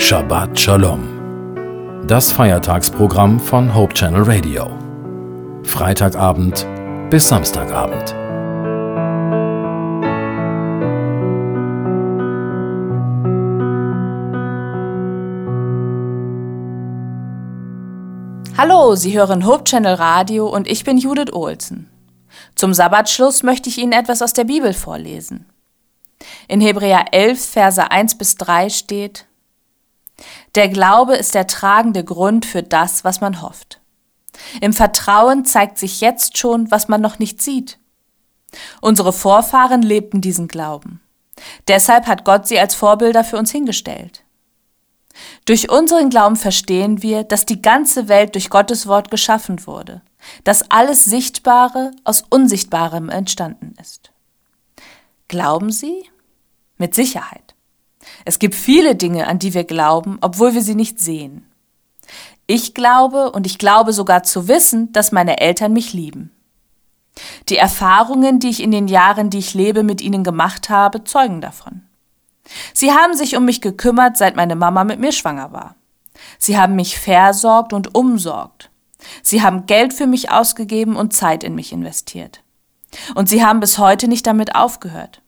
Shabbat Shalom. Das Feiertagsprogramm von Hope Channel Radio. Freitagabend bis Samstagabend. Hallo, Sie hören Hope Channel Radio und ich bin Judith Olsen. Zum Sabbatschluss möchte ich Ihnen etwas aus der Bibel vorlesen. In Hebräer 11, Verse 1 bis 3 steht, Der Glaube ist der tragende Grund für das, was man hofft. Im Vertrauen zeigt sich jetzt schon, was man noch nicht sieht. Unsere Vorfahren lebten diesen Glauben. Deshalb hat Gott sie als Vorbilder für uns hingestellt. Durch unseren Glauben verstehen wir, dass die ganze Welt durch Gottes Wort geschaffen wurde, dass alles Sichtbare aus Unsichtbarem entstanden ist. Glauben Sie? Mit Sicherheit. Es gibt viele Dinge, an die wir glauben, obwohl wir sie nicht sehen. Ich glaube und ich glaube sogar zu wissen, dass meine Eltern mich lieben. Die Erfahrungen, die ich in den Jahren, die ich lebe, mit ihnen gemacht habe, zeugen davon. Sie haben sich um mich gekümmert, seit meine Mama mit mir schwanger war. Sie haben mich versorgt und umsorgt. Sie haben Geld für mich ausgegeben und Zeit in mich investiert. Und sie haben bis heute nicht damit aufgehört.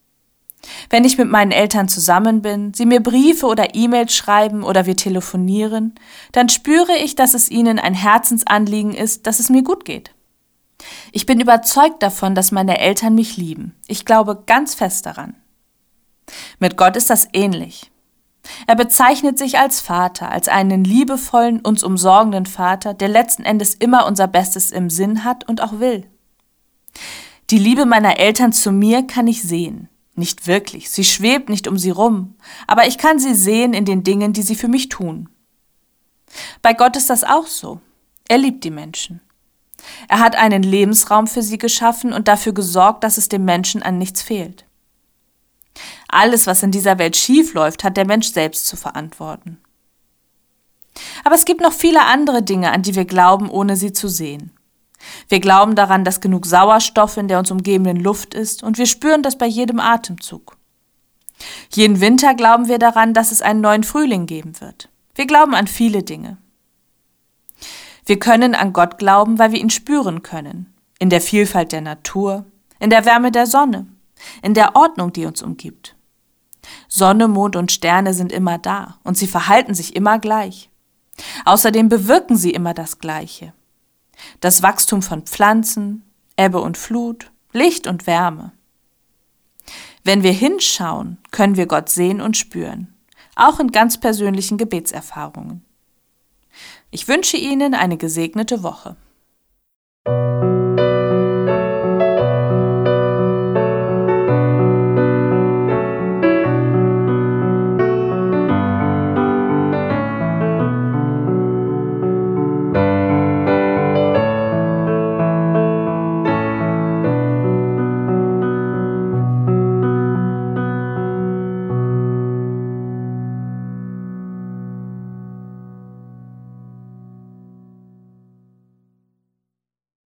Wenn ich mit meinen Eltern zusammen bin, sie mir Briefe oder E-Mails schreiben oder wir telefonieren, dann spüre ich, dass es ihnen ein Herzensanliegen ist, dass es mir gut geht. Ich bin überzeugt davon, dass meine Eltern mich lieben. Ich glaube ganz fest daran. Mit Gott ist das ähnlich. Er bezeichnet sich als Vater, als einen liebevollen, uns umsorgenden Vater, der letzten Endes immer unser Bestes im Sinn hat und auch will. Die Liebe meiner Eltern zu mir kann ich sehen. Nicht wirklich, sie schwebt nicht um sie rum, aber ich kann sie sehen in den Dingen, die sie für mich tun. Bei Gott ist das auch so. Er liebt die Menschen. Er hat einen Lebensraum für sie geschaffen und dafür gesorgt, dass es dem Menschen an nichts fehlt. Alles, was in dieser Welt schief läuft, hat der Mensch selbst zu verantworten. Aber es gibt noch viele andere Dinge, an die wir glauben, ohne sie zu sehen. Wir glauben daran, dass genug Sauerstoff in der uns umgebenden Luft ist, und wir spüren das bei jedem Atemzug. Jeden Winter glauben wir daran, dass es einen neuen Frühling geben wird. Wir glauben an viele Dinge. Wir können an Gott glauben, weil wir ihn spüren können, in der Vielfalt der Natur, in der Wärme der Sonne, in der Ordnung, die uns umgibt. Sonne, Mond und Sterne sind immer da und sie verhalten sich immer gleich. Außerdem bewirken sie immer das Gleiche. Das Wachstum von Pflanzen, Ebbe und Flut, Licht und Wärme. Wenn wir hinschauen, können wir Gott sehen und spüren, auch in ganz persönlichen Gebetserfahrungen. Ich wünsche Ihnen eine gesegnete Woche.